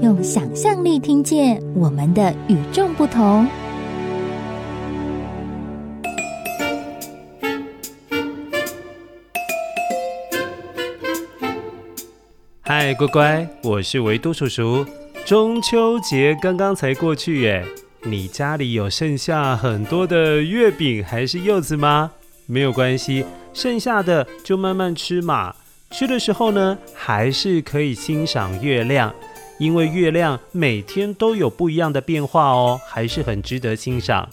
用想象力听见我们的与众不同。嗨，乖乖，我是维多叔叔。中秋节刚刚才过去耶，你家里有剩下很多的月饼还是柚子吗？没有关系。剩下的就慢慢吃嘛。吃的时候呢，还是可以欣赏月亮，因为月亮每天都有不一样的变化哦，还是很值得欣赏。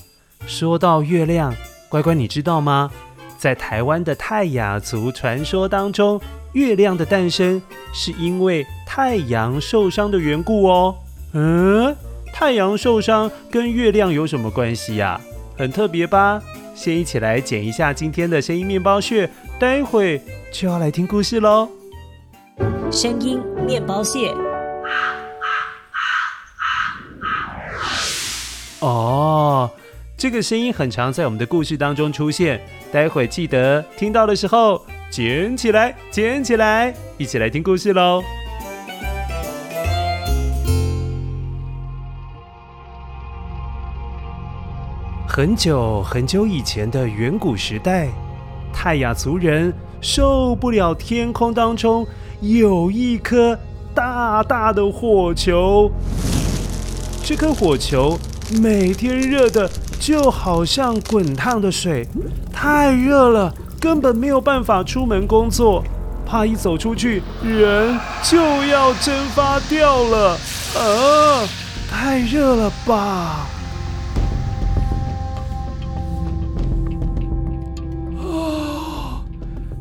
说到月亮，乖乖你知道吗？在台湾的泰雅族传说当中，月亮的诞生是因为太阳受伤的缘故哦。嗯，太阳受伤跟月亮有什么关系呀？很特别吧？先一起来剪一下今天的声音面包屑，待会就要来听故事喽。声音面包屑。哦，这个声音很常在我们的故事当中出现，待会记得听到的时候捡起来，捡起来，一起来听故事喽。很久很久以前的远古时代，泰雅族人受不了天空当中有一颗大大的火球。这颗火球每天热的就好像滚烫的水，太热了，根本没有办法出门工作，怕一走出去人就要蒸发掉了。啊，太热了吧！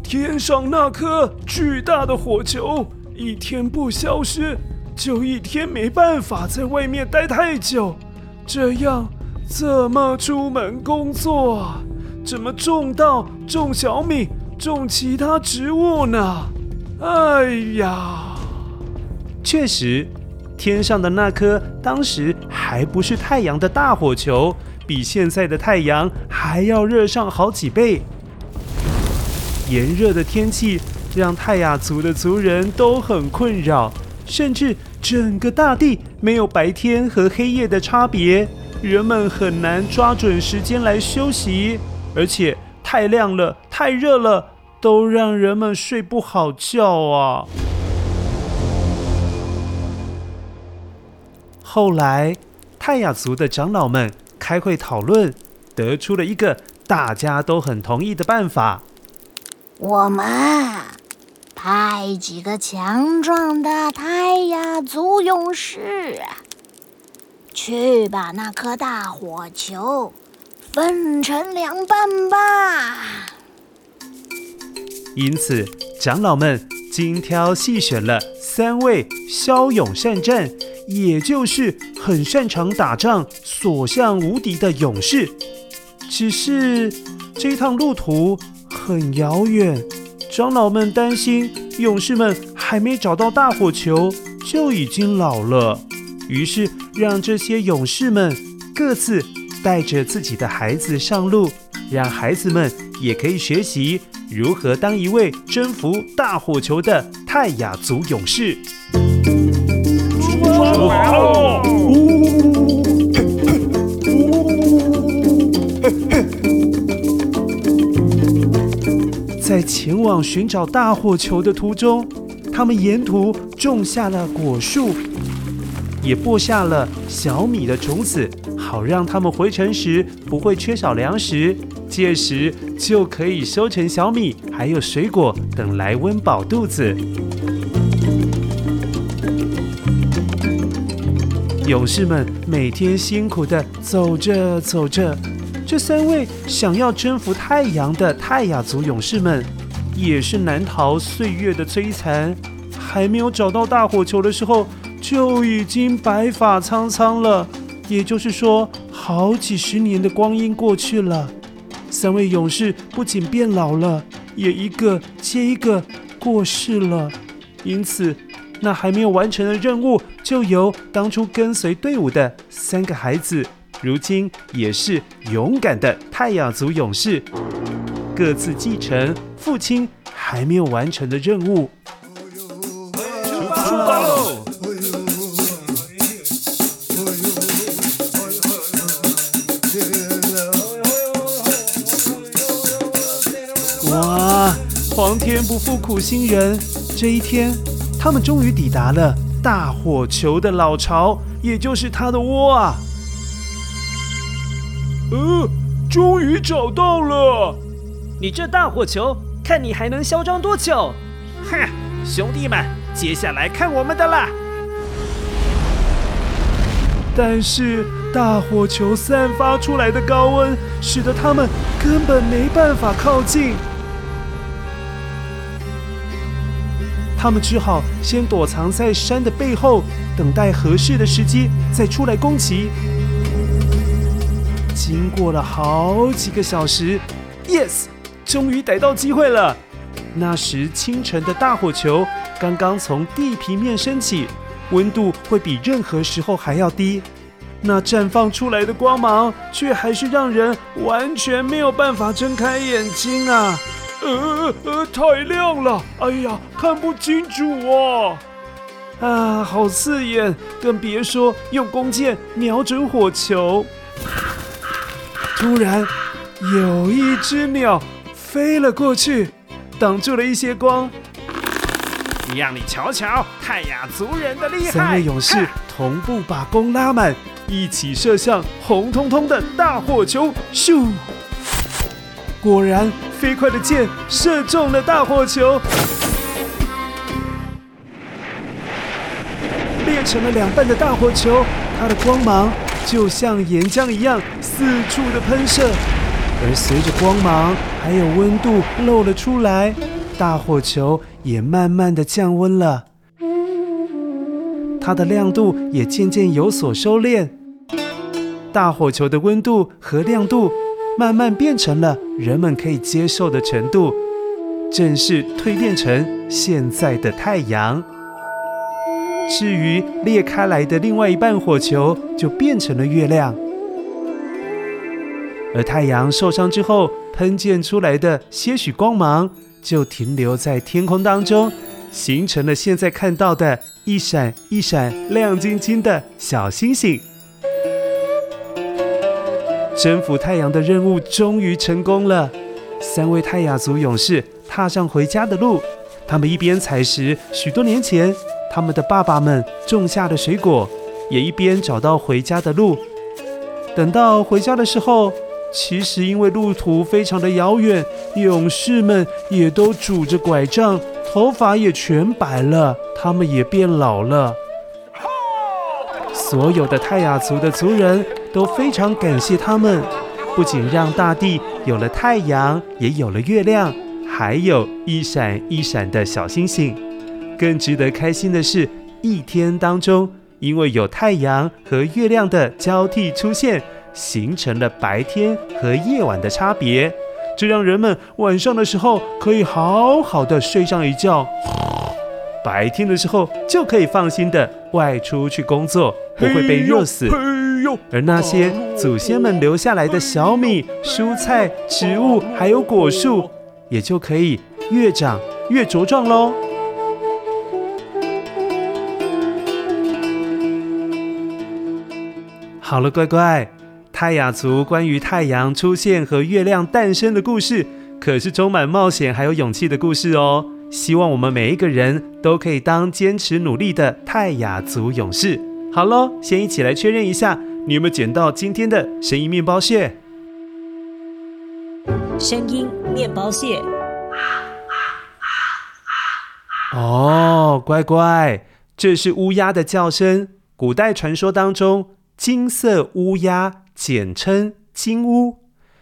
天上那颗巨大的火球，一天不消失，就一天没办法在外面待太久。这样怎么出门工作？怎么种稻、种小米、种其他植物呢？哎呀，确实，天上的那颗当时还不是太阳的大火球，比现在的太阳还要热上好几倍。炎热的天气让泰雅族的族人都很困扰，甚至整个大地没有白天和黑夜的差别，人们很难抓准时间来休息，而且太亮了、太热了，都让人们睡不好觉啊。后来，泰雅族的长老们开会讨论，得出了一个大家都很同意的办法。我们派几个强壮的泰雅族勇士，去把那颗大火球分成两半吧。因此，长老们精挑细选了三位骁勇善战，也就是很擅长打仗、所向无敌的勇士。只是这趟路途，很遥远，长老们担心勇士们还没找到大火球就已经老了，于是让这些勇士们各自带着自己的孩子上路，让孩子们也可以学习如何当一位征服大火球的泰雅族勇士。在前往寻找大火球的途中，他们沿途种下了果树，也播下了小米的种子，好让他们回城时不会缺少粮食，届时就可以收成小米，还有水果等来温饱肚子。勇士们每天辛苦地走着走着。这三位想要征服太阳的泰雅族勇士们，也是难逃岁月的摧残。还没有找到大火球的时候，就已经白发苍苍了。也就是说，好几十年的光阴过去了，三位勇士不仅变老了，也一个接一个过世了。因此，那还没有完成的任务，就由当初跟随队伍的三个孩子，如今也是勇敢的太阳族勇士，各自继承父亲还没有完成的任务。出发喽！哇！皇天不负苦心人，这一天，他们终于抵达了大火球的老巢，也就是他的窝啊！呃，终于找到了！你这大火球，看你还能嚣张多久？哼，兄弟们，接下来看我们的啦！但是大火球散发出来的高温，使得他们根本没办法靠近。他们只好先躲藏在山的背后，等待合适的时机再出来攻击。经过了好几个小时，yes，终于逮到机会了。那时清晨的大火球刚刚从地平面升起，温度会比任何时候还要低。那绽放出来的光芒，却还是让人完全没有办法睁开眼睛啊！呃呃，太亮了！哎呀，看不清楚啊！啊，好刺眼，更别说用弓箭瞄准火球。突然，有一只鸟飞了过去，挡住了一些光。让你瞧瞧泰雅族人的厉害！三位勇士同步把弓拉满，一起射向红彤彤的大火球。咻！果然。飞快的箭射中了大火球，裂成了两半的大火球，它的光芒就像岩浆一样四处的喷射，而随着光芒还有温度露了出来，大火球也慢慢的降温了，它的亮度也渐渐有所收敛，大火球的温度和亮度。慢慢变成了人们可以接受的程度，正式蜕变成现在的太阳。至于裂开来的另外一半火球，就变成了月亮。而太阳受伤之后喷溅出来的些许光芒，就停留在天空当中，形成了现在看到的一闪一闪亮晶晶的小星星。征服太阳的任务终于成功了，三位泰雅族勇士踏上回家的路。他们一边采石许多年前他们的爸爸们种下的水果，也一边找到回家的路。等到回家的时候，其实因为路途非常的遥远，勇士们也都拄着拐杖，头发也全白了，他们也变老了。所有的泰雅族的族人。都非常感谢他们，不仅让大地有了太阳，也有了月亮，还有一闪一闪的小星星。更值得开心的是，一天当中，因为有太阳和月亮的交替出现，形成了白天和夜晚的差别，这让人们晚上的时候可以好好的睡上一觉，白天的时候就可以放心的外出去工作，不会被热死。而那些祖先们留下来的小米、蔬菜、植物，还有果树，也就可以越长越茁壮喽。好了，乖乖，泰雅族关于太阳出现和月亮诞生的故事，可是充满冒险还有勇气的故事哦。希望我们每一个人都可以当坚持努力的泰雅族勇士。好喽，先一起来确认一下。你有没有捡到今天的声音面包屑？声音面包屑。哦，乖乖，这是乌鸦的叫声。古代传说当中，金色乌鸦简称金乌，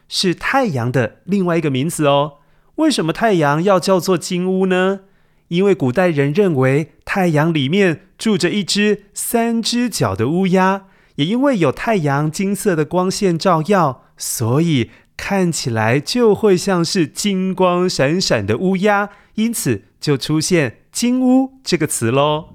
是太阳的另外一个名字哦。为什么太阳要叫做金乌呢？因为古代人认为太阳里面住着一只三只脚的乌鸦。也因为有太阳金色的光线照耀，所以看起来就会像是金光闪闪的乌鸦，因此就出现“金乌”这个词喽。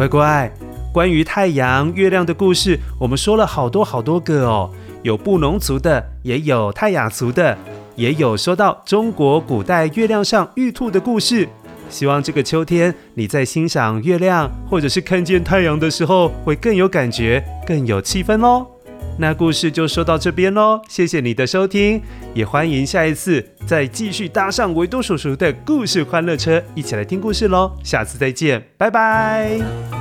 乖乖，关于太阳、月亮的故事，我们说了好多好多个哦，有布农族的，也有泰雅族的。也有说到中国古代月亮上玉兔的故事，希望这个秋天你在欣赏月亮或者是看见太阳的时候，会更有感觉，更有气氛哦。那故事就说到这边喽，谢谢你的收听，也欢迎下一次再继续搭上维多叔叔的故事欢乐车，一起来听故事喽。下次再见，拜拜。